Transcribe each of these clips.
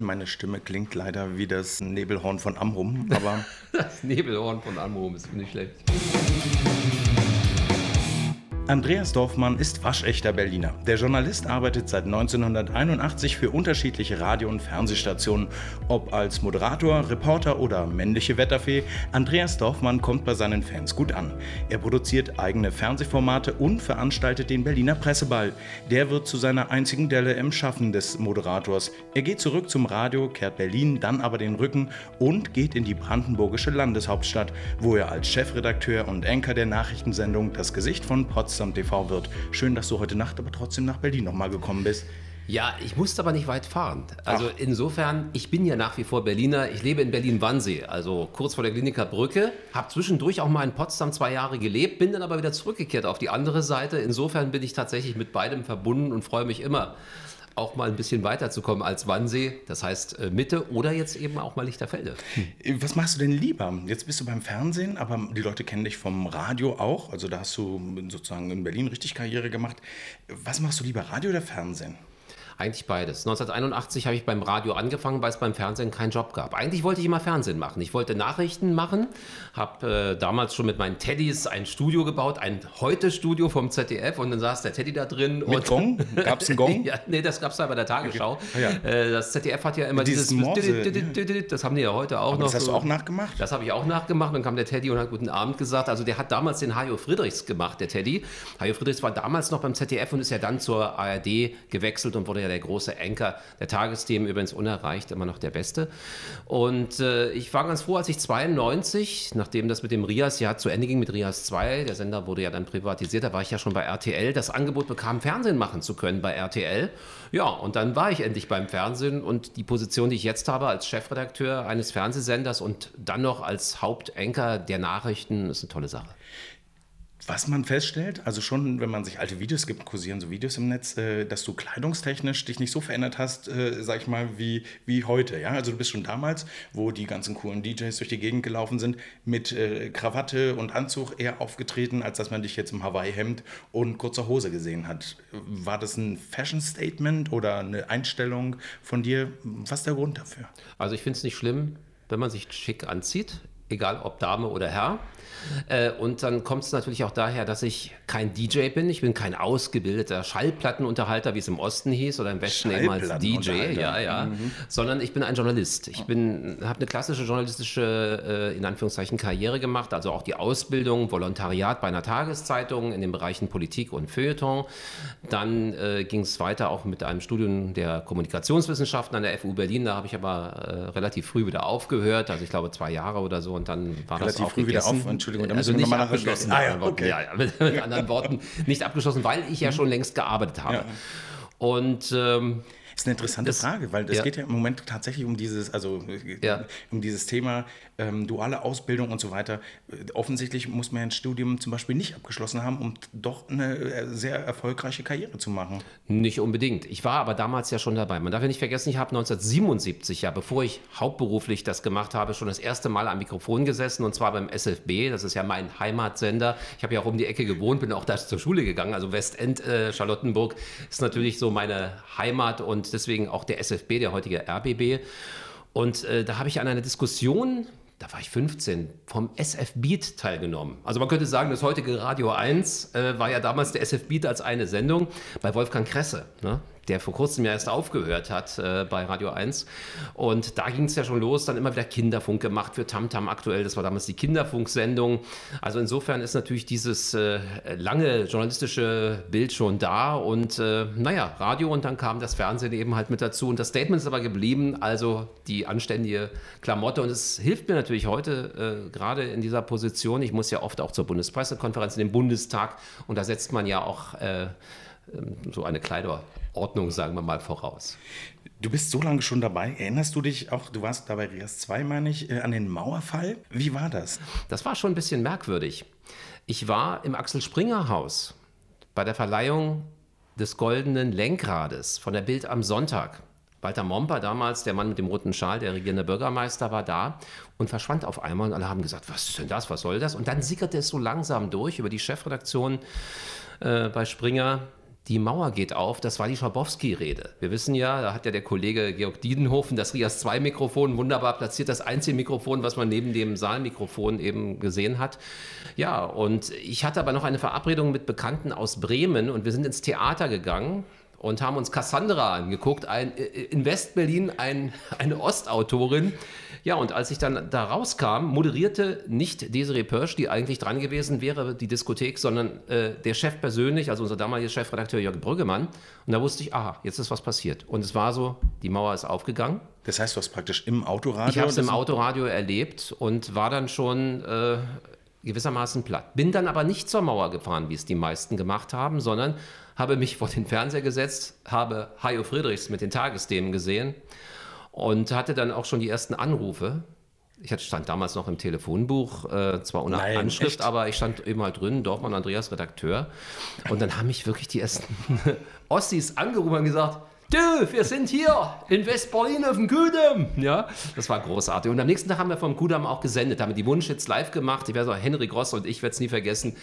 Meine Stimme klingt leider wie das Nebelhorn von Amrum, aber. das Nebelhorn von Amrum ist nicht schlecht. Andreas Dorfmann ist waschechter Berliner. Der Journalist arbeitet seit 1981 für unterschiedliche Radio- und Fernsehstationen. Ob als Moderator, Reporter oder männliche Wetterfee, Andreas Dorfmann kommt bei seinen Fans gut an. Er produziert eigene Fernsehformate und veranstaltet den Berliner Presseball. Der wird zu seiner einzigen Delle im Schaffen des Moderators. Er geht zurück zum Radio, kehrt Berlin dann aber den Rücken und geht in die brandenburgische Landeshauptstadt, wo er als Chefredakteur und Anchor der Nachrichtensendung das Gesicht von Potsdam Potsdam TV wird. Schön, dass du heute Nacht aber trotzdem nach Berlin nochmal gekommen bist. Ja, ich musste aber nicht weit fahren. Also Ach. insofern, ich bin ja nach wie vor Berliner. Ich lebe in Berlin-Wannsee, also kurz vor der Kliniker Brücke. Habe zwischendurch auch mal in Potsdam zwei Jahre gelebt, bin dann aber wieder zurückgekehrt auf die andere Seite. Insofern bin ich tatsächlich mit beidem verbunden und freue mich immer auch mal ein bisschen weiterzukommen als Wannsee, das heißt äh, Mitte oder jetzt eben auch mal Lichterfelde. Hm. Was machst du denn lieber? Jetzt bist du beim Fernsehen, aber die Leute kennen dich vom Radio auch. Also da hast du sozusagen in Berlin richtig Karriere gemacht. Was machst du lieber, Radio oder Fernsehen? Eigentlich beides. 1981 habe ich beim Radio angefangen, weil es beim Fernsehen keinen Job gab. Eigentlich wollte ich immer Fernsehen machen. Ich wollte Nachrichten machen, habe äh, damals schon mit meinen Teddys ein Studio gebaut, ein Heute-Studio vom ZDF und dann saß der Teddy da drin. Mit Gong? Gab es einen Gong? ja, nee, das gab es da bei der Tagesschau. Okay. Ah, ja. äh, das ZDF hat ja immer dieses... dieses das haben die ja heute auch Aber noch. Das hast so. du auch nachgemacht? Das habe ich auch nachgemacht. Dann kam der Teddy und hat Guten Abend gesagt. Also der hat damals den Hajo Friedrichs gemacht, der Teddy. Hajo Friedrichs war damals noch beim ZDF und ist ja dann zur ARD gewechselt und wurde ja der große Anker der Tagesthemen, übrigens unerreicht, immer noch der beste. Und äh, ich war ganz froh, als ich 92, nachdem das mit dem Rias-Jahr zu Ende ging, mit Rias 2, der Sender wurde ja dann privatisiert, da war ich ja schon bei RTL, das Angebot bekam, Fernsehen machen zu können bei RTL. Ja, und dann war ich endlich beim Fernsehen und die Position, die ich jetzt habe als Chefredakteur eines Fernsehsenders und dann noch als Hauptanker der Nachrichten, ist eine tolle Sache. Was man feststellt, also schon, wenn man sich alte Videos gibt, kursieren so Videos im Netz, äh, dass du kleidungstechnisch dich nicht so verändert hast, äh, sag ich mal, wie, wie heute. Ja? Also du bist schon damals, wo die ganzen coolen DJs durch die Gegend gelaufen sind, mit äh, Krawatte und Anzug eher aufgetreten, als dass man dich jetzt im Hawaii-Hemd und kurzer Hose gesehen hat. War das ein Fashion-Statement oder eine Einstellung von dir? Was ist der Grund dafür? Also ich finde es nicht schlimm, wenn man sich schick anzieht, egal ob Dame oder Herr. Äh, und dann kommt es natürlich auch daher, dass ich kein DJ bin. Ich bin kein ausgebildeter Schallplattenunterhalter, wie es im Osten hieß, oder im Westen eben als DJ, ja, ja. Mhm. Sondern ich bin ein Journalist. Ich habe eine klassische journalistische, äh, in Anführungszeichen, Karriere gemacht, also auch die Ausbildung, Volontariat bei einer Tageszeitung in den Bereichen Politik und Feuilleton. Dann äh, ging es weiter auch mit einem Studium der Kommunikationswissenschaften an der FU Berlin. Da habe ich aber äh, relativ früh wieder aufgehört, also ich glaube zwei Jahre oder so. Und dann war relativ das auch früh wieder auf. Entschuldigung, da also nicht abgeschlossen. Ah, ja, okay. ja, mit, mit anderen Worten nicht abgeschlossen, weil ich ja schon längst gearbeitet habe. Und ähm, ist eine interessante das, Frage, weil es ja. geht ja im Moment tatsächlich um dieses, also ja. um dieses Thema ähm, duale Ausbildung und so weiter. Offensichtlich muss man ein Studium zum Beispiel nicht abgeschlossen haben, um doch eine äh, sehr erfolgreiche Karriere zu machen. Nicht unbedingt. Ich war aber damals ja schon dabei. Man darf ja nicht vergessen, ich habe 1977, ja, bevor ich hauptberuflich das gemacht habe, schon das erste Mal am Mikrofon gesessen und zwar beim SFB. Das ist ja mein Heimatsender. Ich habe ja auch um die Ecke gewohnt, bin auch da zur Schule gegangen. Also Westend, äh, Charlottenburg ist natürlich so meine Heimat und deswegen auch der SFB, der heutige RBB. Und äh, da habe ich an einer Diskussion, da war ich 15, vom SF Beat teilgenommen. Also man könnte sagen, das heutige Radio 1 äh, war ja damals der SF Beat als eine Sendung bei Wolfgang Kresse. Ne? Der vor kurzem ja erst aufgehört hat äh, bei Radio 1. Und da ging es ja schon los, dann immer wieder Kinderfunk gemacht für Tamtam aktuell. Das war damals die Kinderfunksendung. Also insofern ist natürlich dieses äh, lange journalistische Bild schon da. Und äh, naja, Radio und dann kam das Fernsehen eben halt mit dazu. Und das Statement ist aber geblieben, also die anständige Klamotte. Und es hilft mir natürlich heute äh, gerade in dieser Position. Ich muss ja oft auch zur Bundespressekonferenz in den Bundestag. Und da setzt man ja auch äh, so eine Kleiderordnung, sagen wir mal, voraus. Du bist so lange schon dabei. Erinnerst du dich auch, du warst dabei Rias 2, meine ich, äh, an den Mauerfall? Wie war das? Das war schon ein bisschen merkwürdig. Ich war im Axel Springer Haus bei der Verleihung des goldenen Lenkrades von der Bild am Sonntag. Walter Momper, damals der Mann mit dem roten Schal, der regierende Bürgermeister, war da und verschwand auf einmal und alle haben gesagt, was ist denn das, was soll das? Und dann sickerte es so langsam durch über die Chefredaktion äh, bei Springer, die Mauer geht auf, das war die Schabowski-Rede. Wir wissen ja, da hat ja der Kollege Georg Diedenhofen das Rias 2-Mikrofon wunderbar platziert, das einzige Mikrofon, was man neben dem Saalmikrofon eben gesehen hat. Ja, und ich hatte aber noch eine Verabredung mit Bekannten aus Bremen und wir sind ins Theater gegangen und haben uns Cassandra angeguckt, ein, äh, in Westberlin ein, eine Ostautorin. Ja, und als ich dann da rauskam, moderierte nicht Desiree Pörsch, die eigentlich dran gewesen wäre, die Diskothek, sondern äh, der Chef persönlich, also unser damaliger Chefredakteur Jörg Brüggemann. Und da wusste ich, aha, jetzt ist was passiert. Und es war so, die Mauer ist aufgegangen. Das heißt, du hast praktisch im Autoradio... Ich habe es im Autoradio erlebt und war dann schon... Äh, gewissermaßen platt. Bin dann aber nicht zur Mauer gefahren, wie es die meisten gemacht haben, sondern habe mich vor den Fernseher gesetzt, habe Hajo Friedrichs mit den Tagesthemen gesehen und hatte dann auch schon die ersten Anrufe. Ich stand damals noch im Telefonbuch, äh, zwar ohne Nein, Anschrift, echt? aber ich stand eben halt drin, Dorfmann Andreas Redakteur. Und dann haben mich wirklich die ersten Ossis angerufen und gesagt, Du, wir sind hier in West-Berlin auf dem Kudamm. Ja, das war großartig. Und am nächsten Tag haben wir vom Kudamm auch gesendet, haben die Wunschhits live gemacht. Ich werde auch Henry Gross und ich werde es nie vergessen.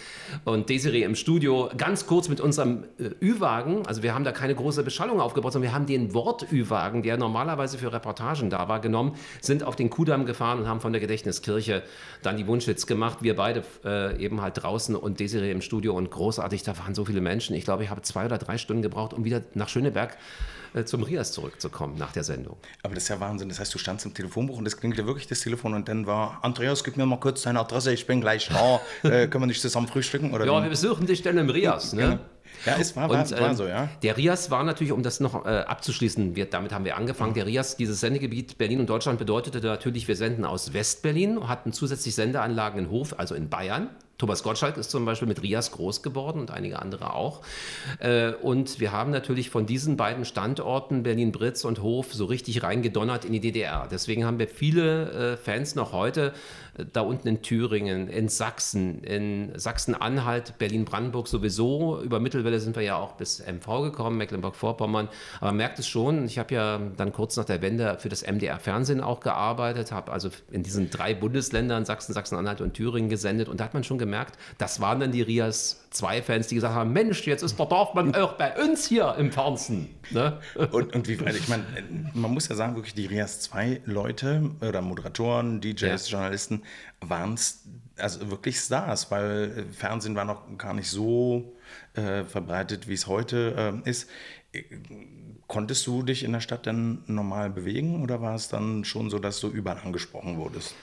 Und Desiree im Studio, ganz kurz mit unserem äh, Ü-Wagen. Also wir haben da keine große Beschallung aufgebaut, sondern wir haben den Wort-Ü-Wagen, der normalerweise für Reportagen da war, genommen, sind auf den Kudamm gefahren und haben von der Gedächtniskirche dann die Wunschhits gemacht. Wir beide äh, eben halt draußen und Desiree im Studio und großartig. Da waren so viele Menschen. Ich glaube, ich habe zwei oder drei Stunden gebraucht, um wieder nach Schöneberg äh, zum Rias zurückzukommen nach der Sendung. Aber das ist ja Wahnsinn. Das heißt, du standst im Telefonbuch und das klingelte wirklich das Telefon und dann war, Andreas, gib mir mal kurz deine Adresse, ich bin gleich da. äh, können wir nicht zusammen frühstücken? Oder ja, wie? wir besuchen dich dann im Rias. Ne? Genau. Ja, es war, war, und, war, so, ja. Der Rias war natürlich, um das noch äh, abzuschließen, wir, damit haben wir angefangen. Der Rias, dieses Sendegebiet Berlin und Deutschland bedeutete natürlich, wir senden aus Westberlin, hatten zusätzlich Sendeanlagen in Hof, also in Bayern. Thomas Gottschalk ist zum Beispiel mit Rias groß geworden und einige andere auch. Äh, und wir haben natürlich von diesen beiden Standorten, Berlin-Britz und Hof, so richtig reingedonnert in die DDR. Deswegen haben wir viele äh, Fans noch heute da unten in Thüringen, in Sachsen, in Sachsen-Anhalt, Berlin-Brandenburg sowieso. Über Mittelwelle sind wir ja auch bis MV gekommen, Mecklenburg-Vorpommern. Aber man merkt es schon, ich habe ja dann kurz nach der Wende für das MDR-Fernsehen auch gearbeitet, habe also in diesen drei Bundesländern, Sachsen, Sachsen-Anhalt und Thüringen gesendet. Und da hat man schon gemerkt, das waren dann die Rias zwei Fans, die gesagt haben, Mensch, jetzt ist der Dorfmann auch bei uns hier im Fernsehen. Ne? Und, und wie, ich meine, man muss ja sagen, wirklich die Rias 2 Leute oder Moderatoren, DJs, ja. Journalisten waren es also wirklich Stars, weil Fernsehen war noch gar nicht so äh, verbreitet, wie es heute äh, ist. Konntest du dich in der Stadt dann normal bewegen oder war es dann schon so, dass du überall angesprochen wurdest?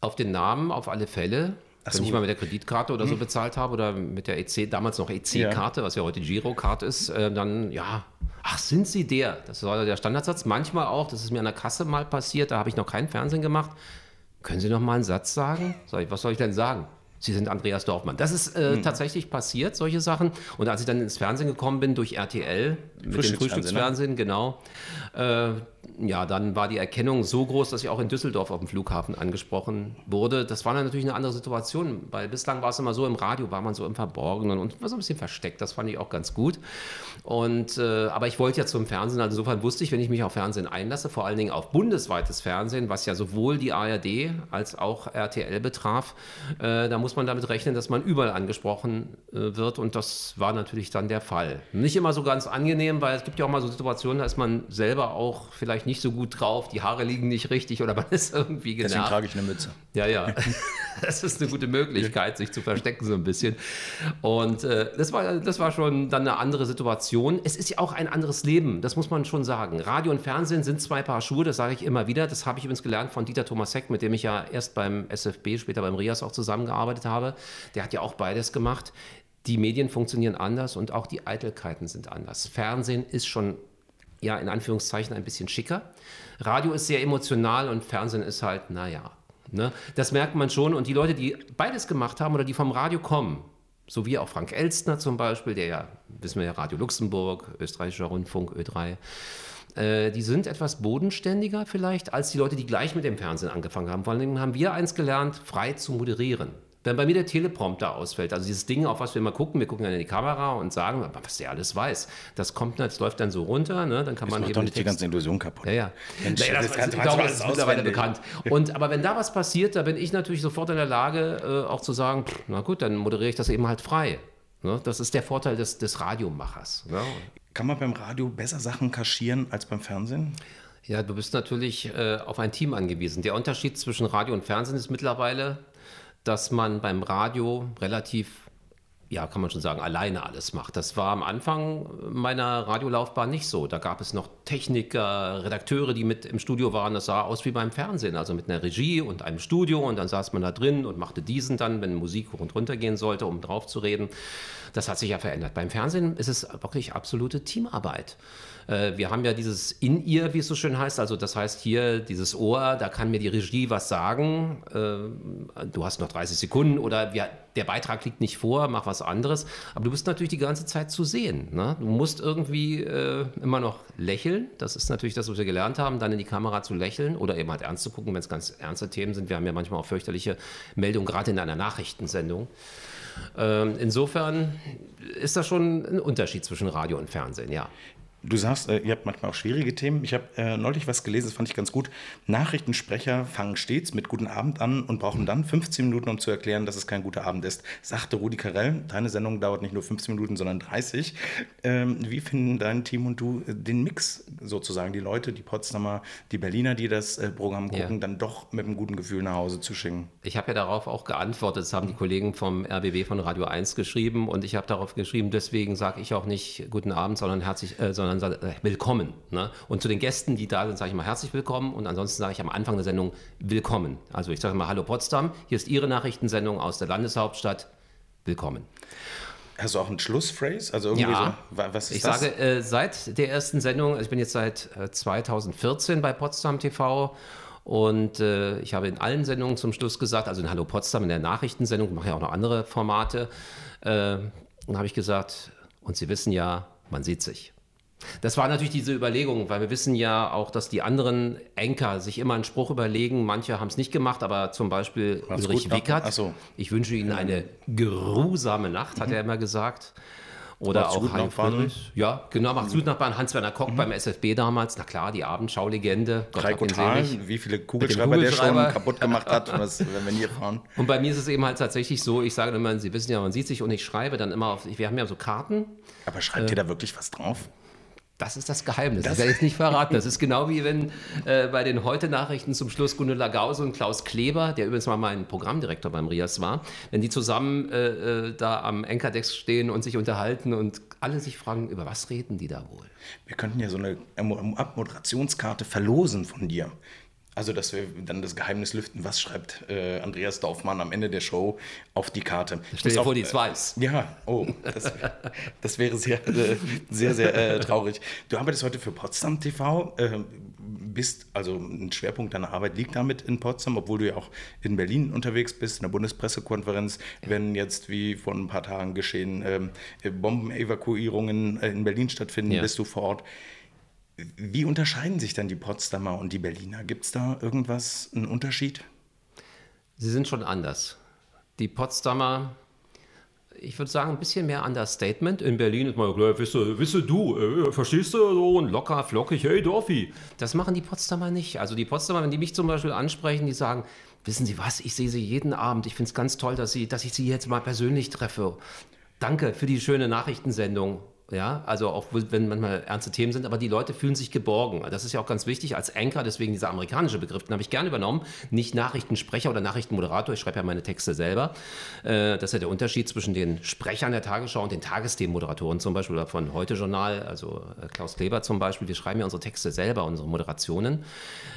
Auf den Namen auf alle Fälle. Ach wenn ich mal mit der Kreditkarte oder so bezahlt habe oder mit der EC, damals noch EC-Karte, ja. was ja heute Girocard ist, äh, dann ja, ach, sind Sie der? Das war der Standardsatz. Manchmal auch, das ist mir an der Kasse mal passiert, da habe ich noch kein Fernsehen gemacht. Können Sie noch mal einen Satz sagen? Sag ich, was soll ich denn sagen? Sie sind Andreas Dorfmann. Das ist äh, mhm. tatsächlich passiert, solche Sachen. Und als ich dann ins Fernsehen gekommen bin durch RTL, mit dem Frühstücksfernsehen, ne? genau, äh, ja, dann war die Erkennung so groß, dass ich auch in Düsseldorf auf dem Flughafen angesprochen wurde. Das war dann natürlich eine andere Situation, weil bislang war es immer so, im Radio war man so im Verborgenen und war so ein bisschen versteckt. Das fand ich auch ganz gut. Und, äh, aber ich wollte ja zum Fernsehen, also insofern wusste ich, wenn ich mich auf Fernsehen einlasse, vor allen Dingen auf bundesweites Fernsehen, was ja sowohl die ARD als auch RTL betraf, äh, da muss man damit rechnen, dass man überall angesprochen äh, wird und das war natürlich dann der Fall. Nicht immer so ganz angenehm, weil es gibt ja auch mal so Situationen, da ist man selber auch vielleicht vielleicht nicht so gut drauf, die Haare liegen nicht richtig oder man ist irgendwie genervt. Deswegen trage ich eine Mütze. Ja, ja. das ist eine gute Möglichkeit, sich zu verstecken so ein bisschen. Und äh, das, war, das war schon dann eine andere Situation. Es ist ja auch ein anderes Leben, das muss man schon sagen. Radio und Fernsehen sind zwei Paar Schuhe, das sage ich immer wieder. Das habe ich übrigens gelernt von Dieter Thomas Heck, mit dem ich ja erst beim SFB, später beim RIAS auch zusammengearbeitet habe. Der hat ja auch beides gemacht. Die Medien funktionieren anders und auch die Eitelkeiten sind anders. Fernsehen ist schon ja in Anführungszeichen ein bisschen schicker. Radio ist sehr emotional und Fernsehen ist halt, naja. Ne? Das merkt man schon. Und die Leute, die beides gemacht haben oder die vom Radio kommen, so wie auch Frank Elstner zum Beispiel, der ja, wissen wir ja, Radio Luxemburg, österreichischer Rundfunk, Ö3, äh, die sind etwas bodenständiger vielleicht als die Leute, die gleich mit dem Fernsehen angefangen haben. Vor allem haben wir eins gelernt, frei zu moderieren. Wenn bei mir der Teleprompter ausfällt, also dieses Ding, auf was wir immer gucken, wir gucken dann in die Kamera und sagen, was der alles weiß. Das kommt, das läuft dann so runter, ne? dann kann das man eben. doch nicht die ganze Illusion kaputt. Ja, ja. Mensch, naja, das, das, das, ich glaube, das ist mittlerweile bekannt. Und, aber wenn da was passiert, da bin ich natürlich sofort in der Lage, äh, auch zu sagen, pff, na gut, dann moderiere ich das eben halt frei. Ne? Das ist der Vorteil des, des Radiomachers. Ne? Kann man beim Radio besser Sachen kaschieren als beim Fernsehen? Ja, du bist natürlich äh, auf ein Team angewiesen. Der Unterschied zwischen Radio und Fernsehen ist mittlerweile, dass man beim Radio relativ ja, kann man schon sagen, alleine alles macht. Das war am Anfang meiner Radiolaufbahn nicht so. Da gab es noch Techniker, Redakteure, die mit im Studio waren. Das sah aus wie beim Fernsehen, also mit einer Regie und einem Studio. Und dann saß man da drin und machte diesen dann, wenn Musik hoch und runter gehen sollte, um drauf zu reden. Das hat sich ja verändert. Beim Fernsehen ist es wirklich absolute Teamarbeit. Äh, wir haben ja dieses In-Ear, wie es so schön heißt. Also das heißt hier dieses Ohr, da kann mir die Regie was sagen. Äh, du hast noch 30 Sekunden oder wir, der Beitrag liegt nicht vor, mach was anderes. Aber du bist natürlich die ganze Zeit zu sehen. Ne? Du musst irgendwie äh, immer noch lächeln. Das ist natürlich das, was wir gelernt haben, dann in die Kamera zu lächeln oder eben halt ernst zu gucken, wenn es ganz ernste Themen sind. Wir haben ja manchmal auch fürchterliche Meldungen, gerade in einer Nachrichtensendung. Ähm, insofern ist das schon ein Unterschied zwischen Radio und Fernsehen, ja. Du sagst, äh, ihr habt manchmal auch schwierige Themen. Ich habe äh, neulich was gelesen, das fand ich ganz gut. Nachrichtensprecher fangen stets mit Guten Abend an und brauchen dann 15 Minuten, um zu erklären, dass es kein guter Abend ist, sagte Rudi Carell. Deine Sendung dauert nicht nur 15 Minuten, sondern 30. Ähm, wie finden dein Team und du äh, den Mix sozusagen, die Leute, die Potsdamer, die Berliner, die das äh, Programm gucken, ja. dann doch mit einem guten Gefühl nach Hause zu schicken? Ich habe ja darauf auch geantwortet. Das haben die Kollegen vom RBB von Radio 1 geschrieben und ich habe darauf geschrieben, deswegen sage ich auch nicht Guten Abend, sondern herzlich, äh, sondern sondern äh, willkommen. Ne? Und zu den Gästen, die da sind, sage ich mal herzlich willkommen und ansonsten sage ich am Anfang der Sendung willkommen. Also ich sage mal Hallo Potsdam, hier ist Ihre Nachrichtensendung aus der Landeshauptstadt. Willkommen. Hast du auch einen Schlussphrase? Also irgendwie ja, so, was ist ich das? sage, äh, seit der ersten Sendung, also ich bin jetzt seit äh, 2014 bei Potsdam TV und äh, ich habe in allen Sendungen zum Schluss gesagt, also in Hallo Potsdam, in der Nachrichtensendung, ich mache ja auch noch andere Formate, äh, habe ich gesagt, und Sie wissen ja, man sieht sich. Das war natürlich diese Überlegung, weil wir wissen ja auch, dass die anderen Enker sich immer einen Spruch überlegen. Manche haben es nicht gemacht, aber zum Beispiel War's Ulrich Wickert. So. Ich wünsche Ihnen eine geruhsame Nacht, hat mhm. er immer gesagt. Oder macht's auch Heinz Friedrich. Ja, genau, macht's gut Nachbarn. Hans-Werner Koch mhm. beim SFB damals. Na klar, die Abendschau-Legende. Drei wie viele Kugelschreiber, der schon kaputt gemacht hat, was, wenn wir nie fahren. Und bei mir ist es eben halt tatsächlich so, ich sage immer, Sie wissen ja, man sieht sich und ich schreibe dann immer auf, wir haben ja so Karten. Aber schreibt äh, ihr da wirklich was drauf? Das ist das Geheimnis. Das, das werde ich nicht verraten. Das ist genau wie wenn äh, bei den Heute-Nachrichten zum Schluss Gundula Gause und Klaus Kleber, der übrigens mal mein Programmdirektor beim RIAS war, wenn die zusammen äh, äh, da am Enkerdex stehen und sich unterhalten und alle sich fragen, über was reden die da wohl? Wir könnten ja so eine Abmoderationskarte verlosen von dir. Also, dass wir dann das Geheimnis lüften, was schreibt äh, Andreas Dorfmann am Ende der Show auf die Karte. Stell dir vor, die es weiß. Ja, oh, das, das wäre sehr, äh, sehr, sehr äh, traurig. Du arbeitest heute für Potsdam TV, äh, bist, also ein Schwerpunkt deiner Arbeit liegt damit in Potsdam, obwohl du ja auch in Berlin unterwegs bist, in der Bundespressekonferenz, wenn jetzt, wie vor ein paar Tagen geschehen, ähm, Bombenevakuierungen in Berlin stattfinden, ja. bist du vor Ort. Wie unterscheiden sich dann die Potsdamer und die Berliner? Gibt es da irgendwas, einen Unterschied? Sie sind schon anders. Die Potsdamer, ich würde sagen, ein bisschen mehr Understatement. In Berlin ist man wisse, wisse du, äh, verstehst du? So und locker, flockig, hey Dorfi. Das machen die Potsdamer nicht. Also die Potsdamer, wenn die mich zum Beispiel ansprechen, die sagen, wissen Sie was, ich sehe Sie jeden Abend. Ich finde es ganz toll, dass, Sie, dass ich Sie jetzt mal persönlich treffe. Danke für die schöne Nachrichtensendung. Ja, also auch wenn manchmal ernste Themen sind, aber die Leute fühlen sich geborgen. Das ist ja auch ganz wichtig als Anchor, deswegen dieser amerikanische Begriff, den habe ich gerne übernommen. Nicht Nachrichtensprecher oder Nachrichtenmoderator, ich schreibe ja meine Texte selber. Äh, das ist ja der Unterschied zwischen den Sprechern der Tagesschau und den Tagesthemenmoderatoren zum Beispiel oder von Heute Journal, also äh, Klaus Kleber zum Beispiel. Wir schreiben ja unsere Texte selber, unsere Moderationen.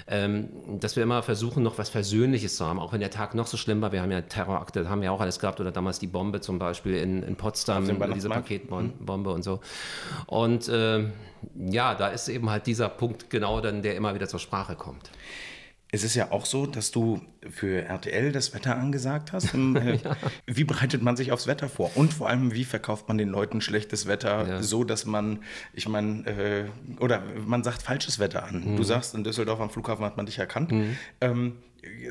Ähm, dass wir immer versuchen, noch was Versöhnliches zu haben, auch wenn der Tag noch so schlimm war. Wir haben ja Terrorakte, haben ja auch alles gehabt oder damals die Bombe zum Beispiel in, in Potsdam, diese Paketbombe und so. Und äh, ja, da ist eben halt dieser Punkt genau dann, der immer wieder zur Sprache kommt. Es ist ja auch so, dass du für RTL das Wetter angesagt hast. Äh, ja. Wie bereitet man sich aufs Wetter vor? Und vor allem, wie verkauft man den Leuten schlechtes Wetter, ja. so dass man, ich meine, äh, oder man sagt falsches Wetter an. Mhm. Du sagst, in Düsseldorf am Flughafen hat man dich erkannt. Mhm. Ähm,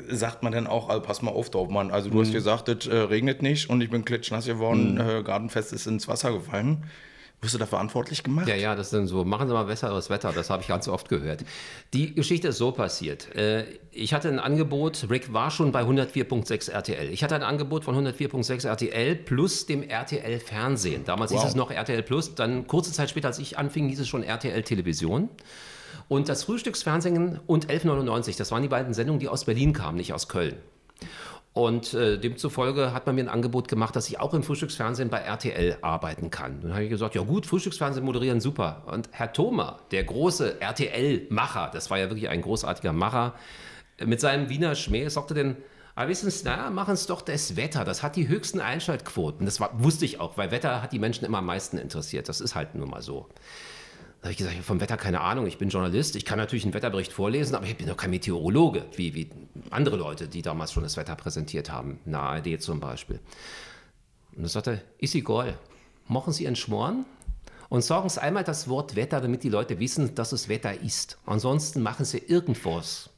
sagt man dann auch, also pass mal auf, Dorfmann. Also du mhm. hast gesagt, es äh, regnet nicht und ich bin klitschnass geworden, mhm. äh, Gartenfest ist ins Wasser gefallen. Wirst du da verantwortlich gemacht? Ja, ja, das ist dann so, machen Sie mal besseres Wetter, das habe ich ganz oft gehört. Die Geschichte ist so passiert. Äh, ich hatte ein Angebot, Rick war schon bei 104.6 RTL. Ich hatte ein Angebot von 104.6 RTL plus dem RTL Fernsehen. Damals wow. hieß es noch RTL Plus, dann kurze Zeit später, als ich anfing, hieß es schon RTL Television. Und das Frühstücksfernsehen und 1199, das waren die beiden Sendungen, die aus Berlin kamen, nicht aus Köln. Und äh, demzufolge hat man mir ein Angebot gemacht, dass ich auch im Frühstücksfernsehen bei RTL arbeiten kann. Dann habe ich gesagt, ja gut, Frühstücksfernsehen moderieren, super. Und Herr Thoma, der große RTL-Macher, das war ja wirklich ein großartiger Macher, mit seinem Wiener Schmäh sagte denn, aber wissen Sie, na, machen es doch das Wetter. Das hat die höchsten Einschaltquoten. Das war, wusste ich auch, weil Wetter hat die Menschen immer am meisten interessiert. Das ist halt nun mal so. Habe ich gesagt, ich habe vom Wetter keine Ahnung, ich bin Journalist, ich kann natürlich einen Wetterbericht vorlesen, aber ich bin doch kein Meteorologe, wie, wie andere Leute, die damals schon das Wetter präsentiert haben, in der ARD zum Beispiel. Und dann sagte er, ist egal, machen Sie einen Schmoren und sagen Sie einmal das Wort Wetter, damit die Leute wissen, dass es Wetter ist. Ansonsten machen Sie irgendwas.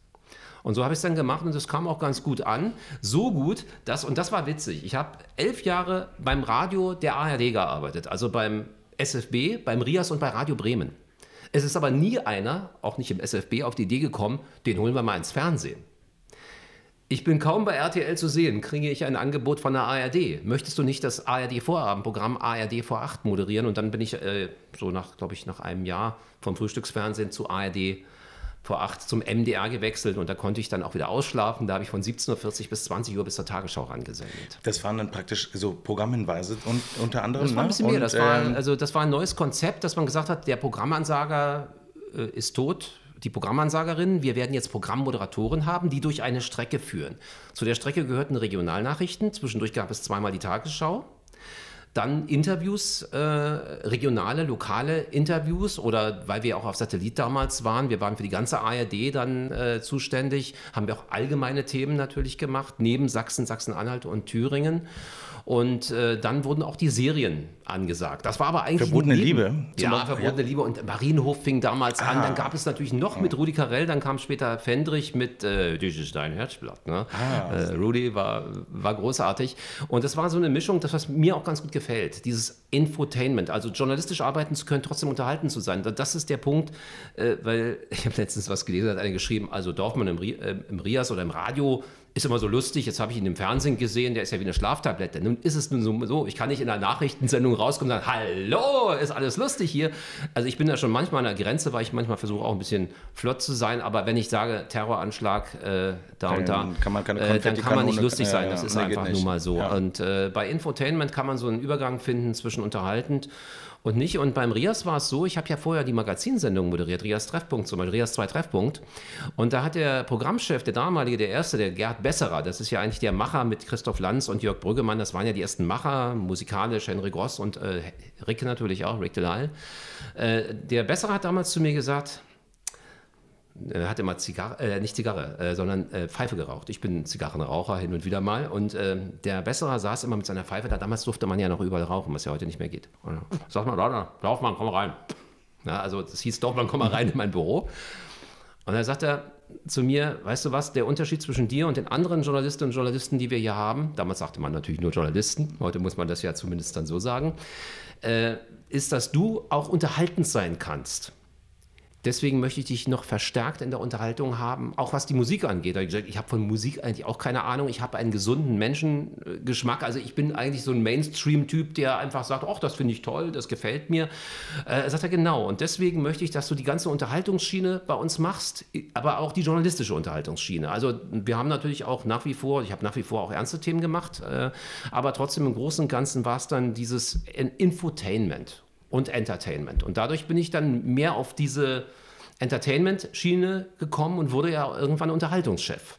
Und so habe ich es dann gemacht und das kam auch ganz gut an. So gut, dass, und das war witzig, ich habe elf Jahre beim Radio der ARD gearbeitet, also beim SFB, beim RIAS und bei Radio Bremen. Es ist aber nie einer, auch nicht im SFB, auf die Idee gekommen, den holen wir mal ins Fernsehen. Ich bin kaum bei RTL zu sehen, kriege ich ein Angebot von der ARD. Möchtest du nicht das ARD-Vorabendprogramm ARD vor 8 moderieren? Und dann bin ich äh, so nach, glaube ich, nach einem Jahr vom Frühstücksfernsehen zu ARD vor acht zum MDR gewechselt und da konnte ich dann auch wieder ausschlafen. Da habe ich von 17.40 Uhr bis 20 Uhr bis zur Tagesschau rangesendet. Das waren dann praktisch so Programmhinweise und unter anderem. Das war ein ne? bisschen ne? mehr. Das, war, ähm, also das war ein neues Konzept, dass man gesagt hat, der Programmansager äh, ist tot. Die Programmansagerin, wir werden jetzt Programmmoderatoren haben, die durch eine Strecke führen. Zu der Strecke gehörten Regionalnachrichten, zwischendurch gab es zweimal die Tagesschau. Dann Interviews, äh, regionale, lokale Interviews oder weil wir auch auf Satellit damals waren, wir waren für die ganze ARD dann äh, zuständig, haben wir auch allgemeine Themen natürlich gemacht, neben Sachsen, Sachsen-Anhalt und Thüringen. Und äh, dann wurden auch die Serien angesagt. Das war aber eigentlich. Verbotene Liebe. Ja, Verbotene ja. Liebe. Und Marienhof fing damals ah. an. Dann gab es natürlich noch mit Rudi Carell, dann kam später Fendrich mit äh, ist dein Herzblatt. Ne? Ah. Äh, Rudi war, war großartig. Und das war so eine Mischung, das, was mir auch ganz gut gefällt. Dieses Infotainment, also journalistisch arbeiten zu können, trotzdem unterhalten zu sein. Das ist der Punkt, äh, weil ich habe letztens was gelesen, hat einer geschrieben, also Dorfmann im, äh, im Rias oder im Radio ist immer so lustig, jetzt habe ich ihn im Fernsehen gesehen, der ist ja wie eine Schlaftablette. Nun ist es nun so, ich kann nicht in einer Nachrichtensendung rauskommen und sagen, hallo, ist alles lustig hier. Also ich bin da schon manchmal an der Grenze, weil ich manchmal versuche auch ein bisschen flott zu sein, aber wenn ich sage Terroranschlag äh, da und da, kann man äh, dann kann man nicht lustig sein, das ist nee, einfach nur mal so. Ja. Und äh, bei Infotainment kann man so einen Übergang finden zwischen unterhaltend und nicht. Und beim Rias war es so, ich habe ja vorher die Magazinsendung moderiert, Rias Treffpunkt zum Beispiel, Rias 2 Treffpunkt. Und da hat der Programmchef, der damalige, der erste, der Gerd Besserer, das ist ja eigentlich der Macher mit Christoph Lanz und Jörg Brüggemann, das waren ja die ersten Macher, musikalisch Henry Gross und äh, Rick natürlich auch, Rick Delisle. Äh, der Besserer hat damals zu mir gesagt, er hat immer Zigarre, äh, nicht Zigarre, äh, sondern äh, Pfeife geraucht. Ich bin Zigarrenraucher hin und wieder mal. Und äh, der Besserer saß immer mit seiner Pfeife da. Damals durfte man ja noch überall rauchen, was ja heute nicht mehr geht. Und, Sag mal, da, Dorfmann, komm rein. Ja, also das hieß Dorfmann, komm mal rein in mein Büro. Und dann sagt er zu mir, weißt du was, der Unterschied zwischen dir und den anderen Journalistinnen und Journalisten, die wir hier haben, damals sagte man natürlich nur Journalisten, heute muss man das ja zumindest dann so sagen, äh, ist, dass du auch unterhaltend sein kannst. Deswegen möchte ich dich noch verstärkt in der Unterhaltung haben, auch was die Musik angeht. Ich, habe von Musik eigentlich auch keine Ahnung. Ich habe einen gesunden Menschengeschmack. Also ich bin eigentlich so ein Mainstream-Typ, der einfach sagt, ach, das finde ich toll, das gefällt mir. Äh, sagt er genau. Und deswegen möchte ich, dass du die ganze Unterhaltungsschiene bei uns machst, aber auch die journalistische Unterhaltungsschiene. Also wir haben natürlich auch nach wie vor, ich habe nach wie vor auch ernste Themen gemacht, äh, aber trotzdem im Großen und Ganzen war es dann dieses Infotainment und Entertainment. Und dadurch bin ich dann mehr auf diese Entertainment-Schiene gekommen und wurde ja irgendwann Unterhaltungschef.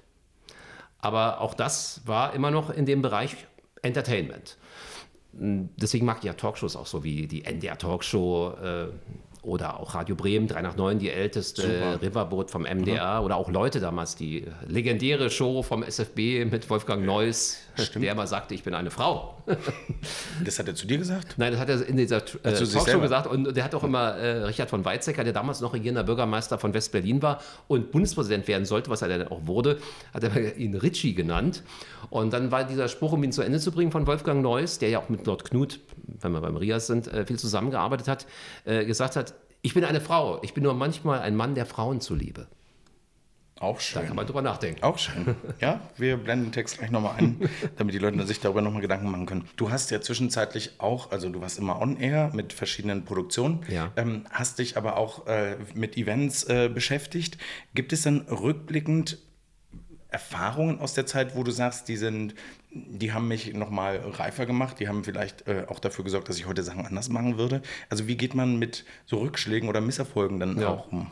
Aber auch das war immer noch in dem Bereich Entertainment. Deswegen mag ich ja Talkshows auch so wie die NDR Talkshow, äh, oder auch Radio Bremen, 3 nach 9, die älteste Super. Riverboot vom MDR mhm. oder auch Leute damals, die legendäre Show vom SFB mit Wolfgang Neuss, Stimmt. der immer sagte, ich bin eine Frau. das hat er zu dir gesagt? Nein, das hat er in dieser äh, Talkshow gesagt und der hat auch immer äh, Richard von Weizsäcker, der damals noch regierender Bürgermeister von West-Berlin war und Bundespräsident werden sollte, was er dann auch wurde, hat er ihn Ritchie genannt und dann war dieser Spruch, um ihn zu Ende zu bringen von Wolfgang Neuss, der ja auch mit Lord Knut wenn wir beim Rias sind, äh, viel zusammengearbeitet hat, äh, gesagt hat, ich bin eine Frau, ich bin nur manchmal ein Mann der Frauen zuliebe. Auch schön. Da kann man drüber nachdenken. Auch schön. Ja, wir blenden den Text gleich nochmal ein, damit die Leute sich darüber nochmal Gedanken machen können. Du hast ja zwischenzeitlich auch, also du warst immer on air mit verschiedenen Produktionen, ja. ähm, hast dich aber auch äh, mit Events äh, beschäftigt. Gibt es dann rückblickend Erfahrungen aus der Zeit, wo du sagst, die sind, die haben mich nochmal reifer gemacht, die haben vielleicht äh, auch dafür gesorgt, dass ich heute Sachen anders machen würde? Also wie geht man mit so Rückschlägen oder Misserfolgen dann ja. auch um?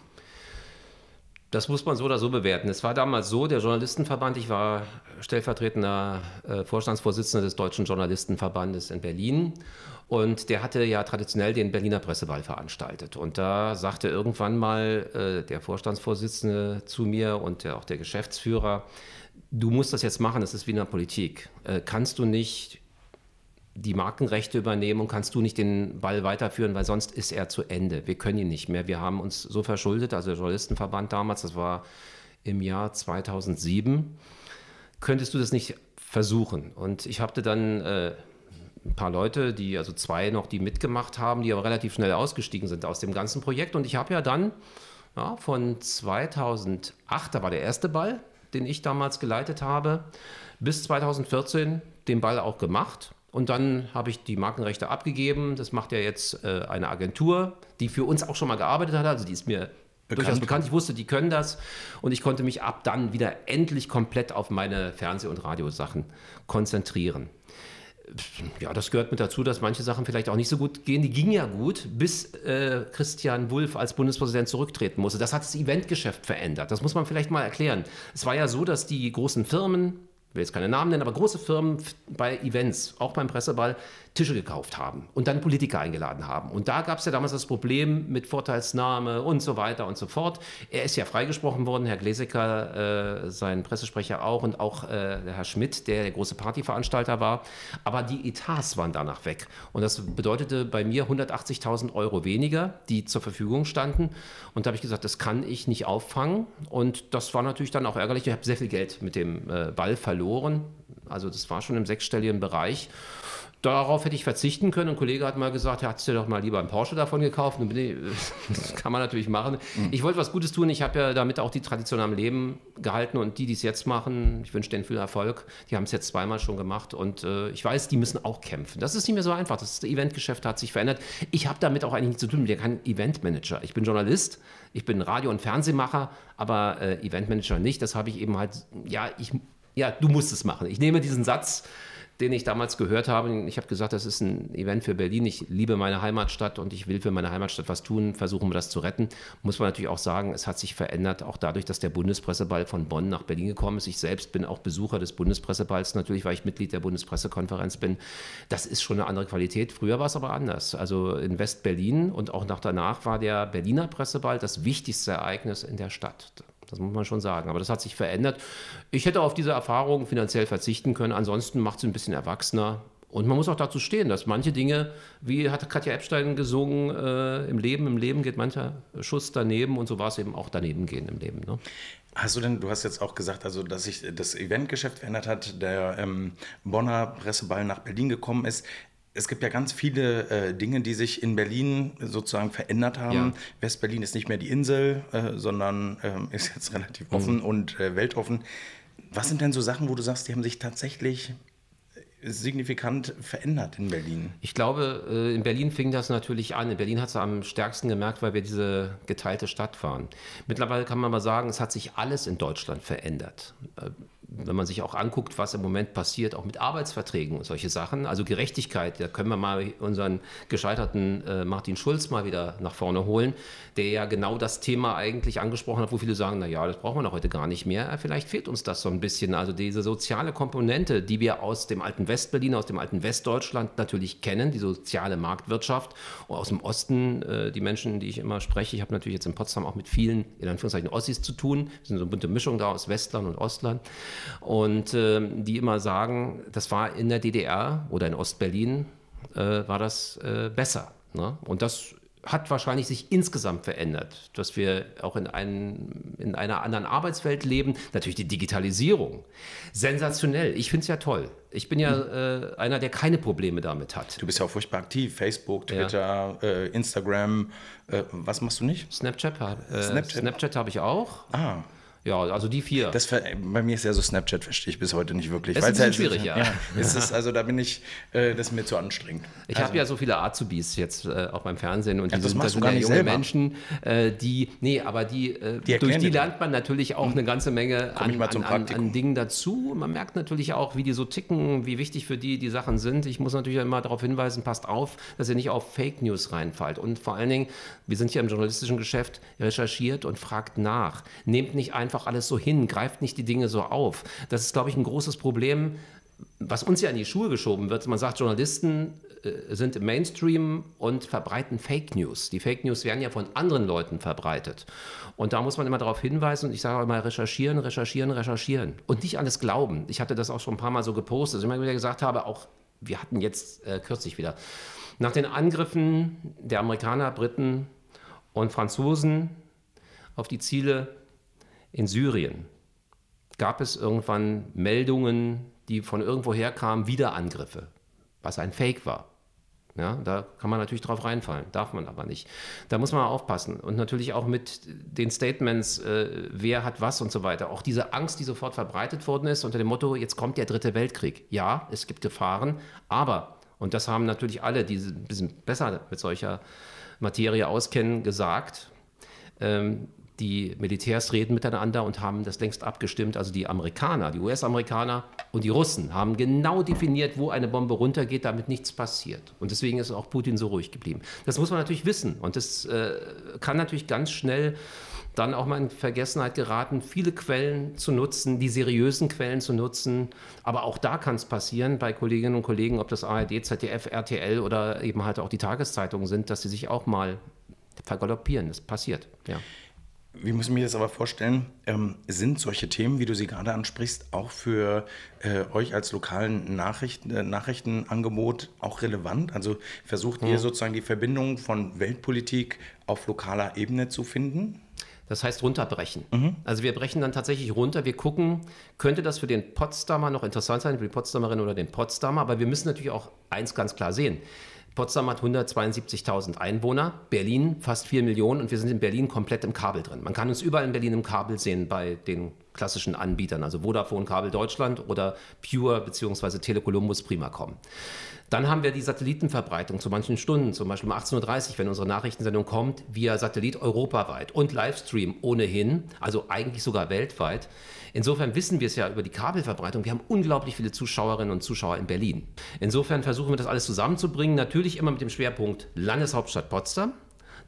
Das muss man so oder so bewerten. Es war damals so, der Journalistenverband, ich war stellvertretender äh, Vorstandsvorsitzender des Deutschen Journalistenverbandes in Berlin und der hatte ja traditionell den Berliner Presseball veranstaltet. Und da sagte irgendwann mal äh, der Vorstandsvorsitzende zu mir und der, auch der Geschäftsführer, du musst das jetzt machen, das ist wie in der Politik. Äh, kannst du nicht die Markenrechte übernehmen und kannst du nicht den Ball weiterführen, weil sonst ist er zu Ende. Wir können ihn nicht mehr. Wir haben uns so verschuldet, also der Journalistenverband damals, das war im Jahr 2007. Könntest du das nicht versuchen? Und ich hatte dann äh, ein paar Leute, die, also zwei noch, die mitgemacht haben, die aber relativ schnell ausgestiegen sind aus dem ganzen Projekt. Und ich habe ja dann ja, von 2008, da war der erste Ball, den ich damals geleitet habe, bis 2014 den Ball auch gemacht und dann habe ich die Markenrechte abgegeben. Das macht ja jetzt äh, eine Agentur, die für uns auch schon mal gearbeitet hat. Also die ist mir bekannt. durchaus bekannt. Ich wusste, die können das. Und ich konnte mich ab dann wieder endlich komplett auf meine Fernseh- und Radiosachen konzentrieren. Ja, das gehört mit dazu, dass manche Sachen vielleicht auch nicht so gut gehen. Die gingen ja gut, bis äh, Christian Wulff als Bundespräsident zurücktreten musste. Das hat das Eventgeschäft verändert. Das muss man vielleicht mal erklären. Es war ja so, dass die großen Firmen, will jetzt keine Namen nennen, aber große Firmen bei Events, auch beim Presseball, Tische gekauft haben und dann Politiker eingeladen haben. Und da gab es ja damals das Problem mit Vorteilsnahme und so weiter und so fort. Er ist ja freigesprochen worden, Herr Glesecker, äh, sein Pressesprecher auch und auch äh, Herr Schmidt, der der große Partyveranstalter war. Aber die Etats waren danach weg. Und das bedeutete bei mir 180.000 Euro weniger, die zur Verfügung standen. Und da habe ich gesagt, das kann ich nicht auffangen. Und das war natürlich dann auch ärgerlich. Ich habe sehr viel Geld mit dem äh, Ball verloren. Also das war schon im sechsstelligen Bereich. Darauf hätte ich verzichten können. Ein Kollege hat mal gesagt, er hat dir doch mal lieber einen Porsche davon gekauft. Das kann man natürlich machen. Mhm. Ich wollte was Gutes tun. Ich habe ja damit auch die Tradition am Leben gehalten und die, die es jetzt machen, ich wünsche denen viel Erfolg. Die haben es jetzt zweimal schon gemacht und äh, ich weiß, die müssen auch kämpfen. Das ist nicht mehr so einfach. Das Eventgeschäft hat sich verändert. Ich habe damit auch eigentlich nichts zu tun. Ich bin kein Eventmanager. Ich bin Journalist, ich bin Radio- und Fernsehmacher, aber äh, Eventmanager nicht. Das habe ich eben halt, ja, ich, ja, du musst es machen. Ich nehme diesen Satz den ich damals gehört habe. Ich habe gesagt, das ist ein Event für Berlin. Ich liebe meine Heimatstadt und ich will für meine Heimatstadt was tun, versuchen wir das zu retten. Muss man natürlich auch sagen, es hat sich verändert, auch dadurch, dass der Bundespresseball von Bonn nach Berlin gekommen ist. Ich selbst bin auch Besucher des Bundespresseballs, natürlich, weil ich Mitglied der Bundespressekonferenz bin. Das ist schon eine andere Qualität. Früher war es aber anders. Also in West-Berlin und auch nach danach war der Berliner Presseball das wichtigste Ereignis in der Stadt. Das muss man schon sagen. Aber das hat sich verändert. Ich hätte auf diese Erfahrung finanziell verzichten können. Ansonsten macht es ein bisschen erwachsener. Und man muss auch dazu stehen, dass manche Dinge, wie hat Katja Epstein gesungen, äh, im Leben, im Leben geht mancher Schuss daneben und so war es eben auch daneben gehen im Leben. Ne? Hast du denn, du hast jetzt auch gesagt, also dass sich das Eventgeschäft verändert hat, der ähm, Bonner Presseball nach Berlin gekommen ist es gibt ja ganz viele äh, Dinge, die sich in Berlin sozusagen verändert haben. Ja. West-Berlin ist nicht mehr die Insel, äh, sondern äh, ist jetzt relativ offen mhm. und äh, weltoffen. Was sind denn so Sachen, wo du sagst, die haben sich tatsächlich signifikant verändert in Berlin? Ich glaube, äh, in Berlin fing das natürlich an. In Berlin hat es am stärksten gemerkt, weil wir diese geteilte Stadt waren. Mittlerweile kann man mal sagen, es hat sich alles in Deutschland verändert. Äh, wenn man sich auch anguckt, was im Moment passiert, auch mit Arbeitsverträgen und solche Sachen, also Gerechtigkeit, da können wir mal unseren gescheiterten äh, Martin Schulz mal wieder nach vorne holen, der ja genau das Thema eigentlich angesprochen hat, wo viele sagen, na ja, das brauchen wir doch heute gar nicht mehr. Vielleicht fehlt uns das so ein bisschen, also diese soziale Komponente, die wir aus dem alten Westberlin, aus dem alten Westdeutschland natürlich kennen, die soziale Marktwirtschaft, und aus dem Osten, äh, die Menschen, die ich immer spreche, ich habe natürlich jetzt in Potsdam auch mit vielen, in Anführungszeichen, Ossis zu tun, wir sind so eine bunte Mischung da aus Westland und Ostland und äh, die immer sagen, das war in der DDR oder in Ostberlin, äh, war das äh, besser. Ne? Und das hat wahrscheinlich sich insgesamt verändert, dass wir auch in, einen, in einer anderen Arbeitswelt leben. Natürlich die Digitalisierung. Sensationell. Ich finde es ja toll. Ich bin ja äh, einer, der keine Probleme damit hat. Du bist ja auch furchtbar aktiv. Facebook, Twitter, ja. äh, Instagram. Äh, was machst du nicht? Snapchat, äh, Snapchat. Snapchat habe ich auch. Ah. Ja, also die vier. Das, bei mir ist ja so Snapchat, verstehe ich bis heute nicht wirklich. Es ist bisschen schwierig, ja. ja. ist also da bin ich, äh, das ist mir zu anstrengend. Ich also. habe ja so viele Azubis jetzt äh, auch beim Fernsehen und ja, die das sind, das sind ja junge selber. Menschen, äh, die, nee, aber die, äh, die durch die lernt man natürlich auch eine ganze Menge an, an, an, an, Dingen dazu. Man merkt natürlich auch, wie die so ticken, wie wichtig für die die Sachen sind. Ich muss natürlich immer darauf hinweisen, passt auf, dass ihr nicht auf Fake News reinfallt. Und vor allen Dingen, wir sind hier im journalistischen Geschäft, recherchiert und fragt nach. Nehmt nicht einfach alles so hin, greift nicht die Dinge so auf. Das ist, glaube ich, ein großes Problem, was uns ja in die Schuhe geschoben wird. Man sagt, Journalisten äh, sind im Mainstream und verbreiten Fake News. Die Fake News werden ja von anderen Leuten verbreitet. Und da muss man immer darauf hinweisen und ich sage auch immer recherchieren, recherchieren, recherchieren und nicht alles glauben. Ich hatte das auch schon ein paar Mal so gepostet, dass ich immer wieder gesagt habe, auch wir hatten jetzt äh, kürzlich wieder, nach den Angriffen der Amerikaner, Briten und Franzosen auf die Ziele in Syrien gab es irgendwann Meldungen, die von irgendwoher kamen, Wiederangriffe, was ein Fake war. Ja, da kann man natürlich drauf reinfallen, darf man aber nicht. Da muss man aufpassen. Und natürlich auch mit den Statements, äh, wer hat was und so weiter. Auch diese Angst, die sofort verbreitet worden ist, unter dem Motto, jetzt kommt der dritte Weltkrieg. Ja, es gibt Gefahren, aber, und das haben natürlich alle, die ein bisschen besser mit solcher Materie auskennen, gesagt, ähm, die Militärs reden miteinander und haben das längst abgestimmt. Also die Amerikaner, die US-Amerikaner und die Russen haben genau definiert, wo eine Bombe runtergeht, damit nichts passiert. Und deswegen ist auch Putin so ruhig geblieben. Das muss man natürlich wissen. Und das äh, kann natürlich ganz schnell dann auch mal in Vergessenheit geraten, viele Quellen zu nutzen, die seriösen Quellen zu nutzen. Aber auch da kann es passieren bei Kolleginnen und Kollegen, ob das ARD, ZDF, RTL oder eben halt auch die Tageszeitungen sind, dass sie sich auch mal vergaloppieren. Das passiert, ja. Wie muss ich mir das aber vorstellen? Ähm, sind solche Themen, wie du sie gerade ansprichst, auch für äh, euch als lokalen Nachrichten, äh, Nachrichtenangebot auch relevant? Also versucht mhm. ihr sozusagen die Verbindung von Weltpolitik auf lokaler Ebene zu finden? Das heißt runterbrechen. Mhm. Also wir brechen dann tatsächlich runter. Wir gucken, könnte das für den Potsdamer noch interessant sein, für die Potsdamerin oder den Potsdamer. Aber wir müssen natürlich auch eins ganz klar sehen. Potsdam hat 172.000 Einwohner, Berlin fast 4 Millionen und wir sind in Berlin komplett im Kabel drin. Man kann uns überall in Berlin im Kabel sehen bei den klassischen Anbietern, also Vodafone Kabel Deutschland oder Pure bzw. Telekolumbus Primacom. Dann haben wir die Satellitenverbreitung zu manchen Stunden, zum Beispiel um 18.30 Uhr, wenn unsere Nachrichtensendung kommt, via Satellit europaweit und Livestream ohnehin, also eigentlich sogar weltweit. Insofern wissen wir es ja über die Kabelverbreitung. Wir haben unglaublich viele Zuschauerinnen und Zuschauer in Berlin. Insofern versuchen wir das alles zusammenzubringen, natürlich immer mit dem Schwerpunkt Landeshauptstadt Potsdam.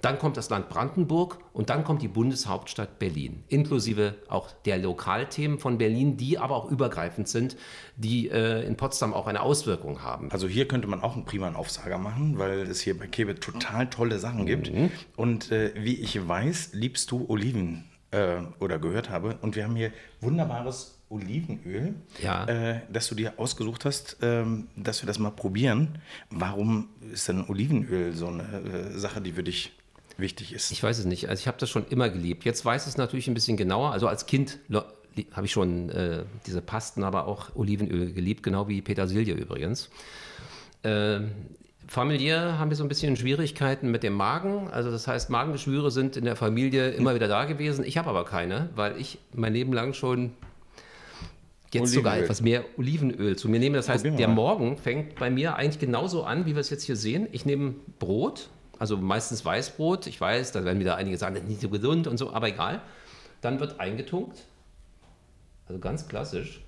Dann kommt das Land Brandenburg und dann kommt die Bundeshauptstadt Berlin, inklusive auch der Lokalthemen von Berlin, die aber auch übergreifend sind, die äh, in Potsdam auch eine Auswirkung haben. Also hier könnte man auch einen prima Aufsager machen, weil es hier bei Kebe total tolle Sachen gibt. Mhm. Und äh, wie ich weiß, liebst du Oliven äh, oder gehört habe. Und wir haben hier wunderbares Olivenöl, ja. äh, das du dir ausgesucht hast, ähm, dass wir das mal probieren. Warum ist denn Olivenöl so eine äh, Sache, die für dich wichtig ist? Ich weiß es nicht. Also ich habe das schon immer geliebt. Jetzt weiß es natürlich ein bisschen genauer. Also als Kind habe ich schon äh, diese Pasten, aber auch Olivenöl geliebt, genau wie Petersilie übrigens. Familiär haben wir so ein bisschen Schwierigkeiten mit dem Magen. Also das heißt, Magengeschwüre sind in der Familie immer wieder da gewesen. Ich habe aber keine, weil ich mein Leben lang schon jetzt Olivenöl. sogar etwas mehr Olivenöl zu mir nehme. Das heißt, der Morgen fängt bei mir eigentlich genauso an, wie wir es jetzt hier sehen. Ich nehme Brot, also meistens Weißbrot. Ich weiß, da werden wieder einige sagen, das ist nicht so gesund und so, aber egal. Dann wird eingetunkt, also ganz klassisch.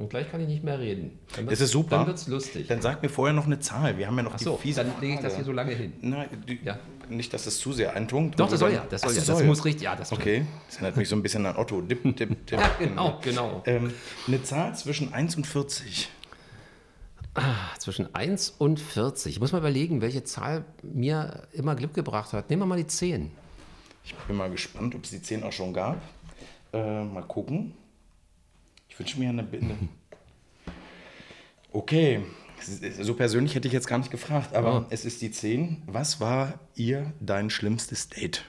Und gleich kann ich nicht mehr reden. Das ist super. Dann wird es lustig. Dann sag mir vorher noch eine Zahl. Wir haben ja noch Ach so, die fiese dann lege ich das hier so lange hin. Nein, die, ja. nicht, dass es zu sehr eintunkt. Doch, das soll ja. Das, soll Ach, ja. das muss richtig. Ja, das okay. Das erinnert mich so ein bisschen an Otto. Dip, dip, dip. ja, genau, genau. Ähm, eine Zahl zwischen 1 und 40. Ah, zwischen 1 und 40. Ich muss mal überlegen, welche Zahl mir immer Glück gebracht hat. Nehmen wir mal die 10. Ich bin mal gespannt, ob es die 10 auch schon gab. Äh, mal gucken. Ich wünsche mir eine, eine Okay, So persönlich hätte ich jetzt gar nicht gefragt, aber Oh. es ist die 10. Was war ihr dein schlimmstes Date?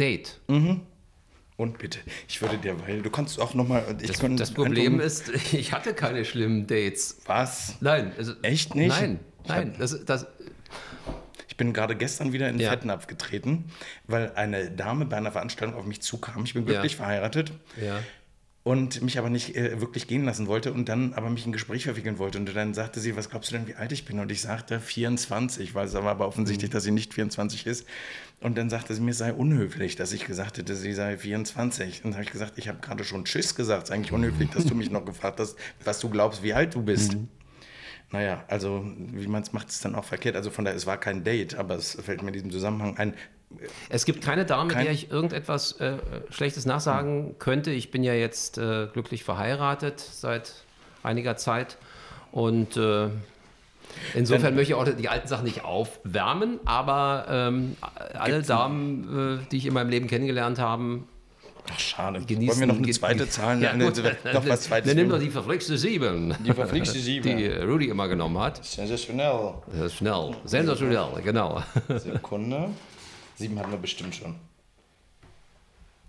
Date. Und bitte, ich würde dir, weil du kannst auch nochmal. Das, das Problem ist, ich hatte keine schlimmen Dates. Was? Nein. Also, Echt nicht? Nein, nein. Das, das, Ich bin gerade gestern wieder in den Ja. Fettnapf getreten, weil eine Dame bei einer Veranstaltung auf mich zukam. Ich bin glücklich Ja. verheiratet. ja. Und mich aber nicht äh, wirklich gehen lassen wollte und dann aber mich in ein Gespräch verwickeln wollte. Und dann sagte sie, was glaubst du denn, wie alt ich bin? Und ich sagte 24, weil es war aber offensichtlich, Mhm. dass sie nicht 24 ist. Und dann sagte sie mir, es sei unhöflich, dass ich gesagt hätte, sie sei 24. Und dann habe ich gesagt, ich habe gerade schon Tschüss gesagt. Es ist eigentlich unhöflich, dass du mich noch gefragt hast, was du glaubst, wie alt du bist. Mhm. Naja, also wie man es macht, ist dann auch verkehrt. Also von daher, es war kein Date, aber es fällt mir in diesem Zusammenhang ein. Es gibt keine Dame, Kein- der ich irgendetwas äh, Schlechtes nachsagen könnte. Ich bin ja jetzt äh, glücklich verheiratet seit einiger Zeit und äh, insofern Dann- möchte ich auch die alten Sachen nicht aufwärmen, aber ähm, alle Damen, äh, die ich in meinem Leben kennengelernt habe, Ach, schade. genießen. Wollen wir noch eine zweite Zahl? Ja, Eine- gut. noch was zweites? Dann nimm doch die verflixte Sieben. Die verflixte Sieben. Die äh, Rudy immer genommen hat. Sensationell. Schnell. Sensationell, genau. Sekunde. Sieben hatten wir bestimmt schon.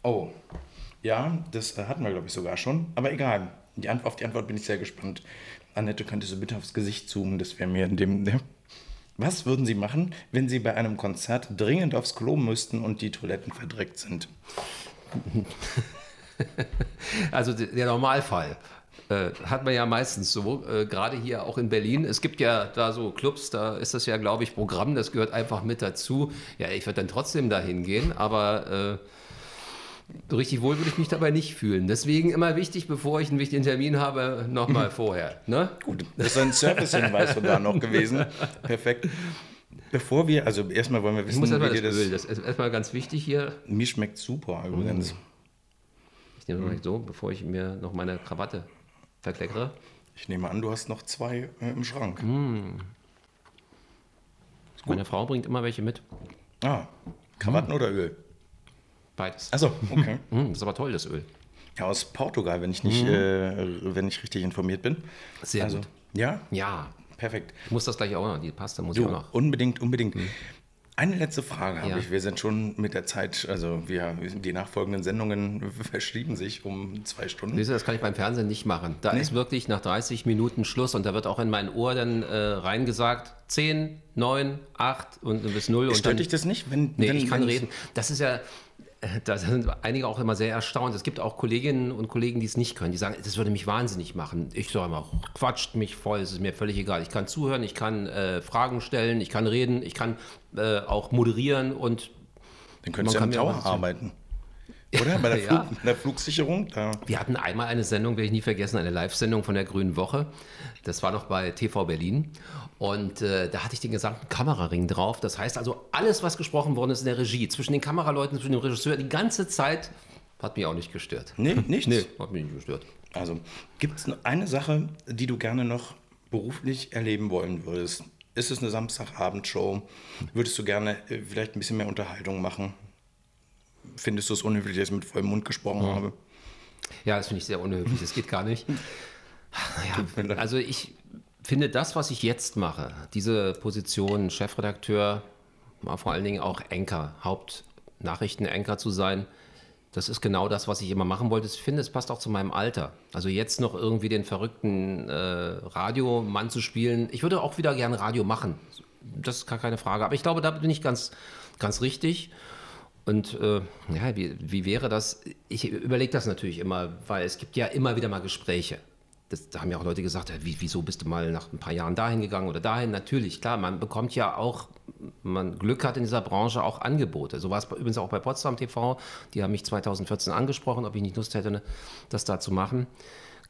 Oh. Ja, das äh, hatten wir, glaube ich, sogar schon. Aber egal. Die Ant auf die Antwort bin ich sehr gespannt. Annette, könntest du bitte aufs Gesicht zoomen? Das wäre mir in dem. Ja. Was würden Sie machen, wenn Sie bei einem Konzert dringend aufs Klo müssten und die Toiletten verdreckt sind? Also der Normalfall äh, hat man ja meistens so, äh, gerade hier auch in Berlin. Es gibt ja da so Clubs, da ist das ja, glaube ich, Programm, das gehört einfach mit dazu. Ja, ich würde dann trotzdem dahin gehen, aber äh, richtig wohl würde ich mich dabei nicht fühlen. Deswegen immer wichtig, bevor ich einen wichtigen Termin habe, nochmal vorher. Ne? Gut, das ist ein Servicehinweis sogar noch gewesen. Perfekt. Bevor wir, also erstmal wollen wir Ich wissen, muss wie erstmal das. Öl, das ist erstmal ganz wichtig hier. Mir schmeckt super übrigens. Ich nehme mal so, bevor ich mir noch meine Krawatte verkleckere. Ich nehme an, du hast noch zwei äh, im Schrank. Meine Frau bringt immer welche mit. Ah, Krawatten oder Öl? Beides. Achso, okay. Mm, das ist aber toll, das Öl. Ja, aus Portugal, wenn ich nicht, äh, wenn ich richtig informiert bin. Sehr also, gut. Ja, Ja, perfekt. ich muss das gleich auch noch, die Pasta muss ich Du, auch noch. unbedingt, unbedingt. Eine letzte Frage habe Ja. ich. Wir sind schon mit der Zeit, also wir, die nachfolgenden Sendungen verschieben sich um zwei Stunden. Siehst du, das kann ich beim Fernsehen nicht machen. Da ist wirklich nach 30 Minuten Schluss und da wird auch in mein Ohr dann äh, reingesagt, 10, 9, 8 und bis 0. und Stört dich das nicht? Wenn, Nee, wenn, ich kann reden. Das ist ja, da sind einige auch immer sehr erstaunt. Es gibt auch Kolleginnen und Kollegen, die es nicht können. Die sagen, das würde mich wahnsinnig machen. Ich sage immer, quatscht mich voll, es ist mir völlig egal. Ich kann zuhören, ich kann äh, Fragen stellen, ich kann reden, ich kann äh, auch moderieren und Dann könntest du Man ja mir Tower auch- arbeiten. Oder? Bei der, Ja. Flug, bei der Flugsicherung? Da. Wir hatten einmal eine Sendung, werde ich nie vergessen, eine Live-Sendung von der Grünen Woche. Das war noch bei TV Berlin. Und äh, da hatte ich den gesamten Kameraring drauf. Das heißt also, alles, was gesprochen worden ist in der Regie, zwischen den Kameraleuten, zwischen dem Regisseur, die ganze Zeit, hat mich auch nicht gestört. Nee, nichts? Nee, hat mich nicht gestört. Also, gibt es eine Sache, die du gerne noch beruflich erleben wollen würdest? Ist es eine Samstagabendshow? Würdest du gerne äh, vielleicht ein bisschen mehr Unterhaltung machen? Findest du es unhöflich, dass ich mit vollem Mund gesprochen habe? Ja, das finde ich sehr unhöflich. Das geht gar nicht. Naja, also ich finde das, was ich jetzt mache, diese Position Chefredakteur, vor allen Dingen auch Anchor, Hauptnachrichtenanchor zu sein, das ist genau das, was ich immer machen wollte. Ich finde, es passt auch zu meinem Alter. Also jetzt noch irgendwie den verrückten äh, Radiomann zu spielen. Ich würde auch wieder gerne Radio machen. Das ist gar keine Frage. Aber ich glaube, da bin ich ganz, ganz richtig. Und äh, ja, wie, wie wäre das? Ich überlege das natürlich immer, weil es gibt ja immer wieder mal Gespräche. Das, da haben ja auch Leute gesagt, ja, wie, wieso bist du mal nach ein paar Jahren dahin gegangen oder dahin? Natürlich, klar, man bekommt ja auch, man Glück hat in dieser Branche auch Angebote. So war es übrigens auch bei Potsdam TV. Die haben mich 2014 angesprochen, ob ich nicht Lust hätte, ne, das da zu machen.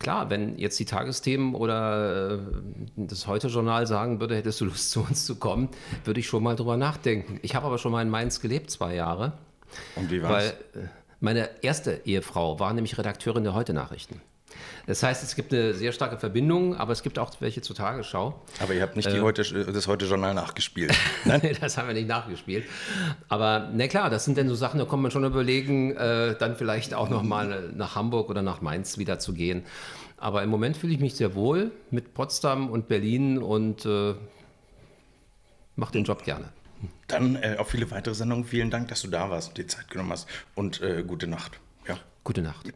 Klar, wenn jetzt die Tagesthemen oder äh, das Heute-Journal sagen würde, hättest du Lust zu uns zu kommen, würde ich schon mal drüber nachdenken. Ich habe aber schon mal in Mainz gelebt, zwei Jahre. Und wie war's? Weil äh, meine erste Ehefrau war nämlich Redakteurin der Heute-Nachrichten. Das heißt, es gibt eine sehr starke Verbindung, aber es gibt auch welche zur Tagesschau. Aber ihr habt nicht die heute, das Heute-Journal nachgespielt. Nein? das haben wir nicht nachgespielt. Aber na klar, das sind dann so Sachen, da kann man schon überlegen, äh, dann vielleicht auch nochmal nach Hamburg oder nach Mainz wieder zu gehen. Aber im Moment fühle ich mich sehr wohl mit Potsdam und Berlin und äh, mache den Job gerne. Dann äh, auf viele weitere Sendungen. Vielen Dank, dass du da warst und die Zeit genommen hast. Und äh, gute Nacht. Ja. Gute Nacht.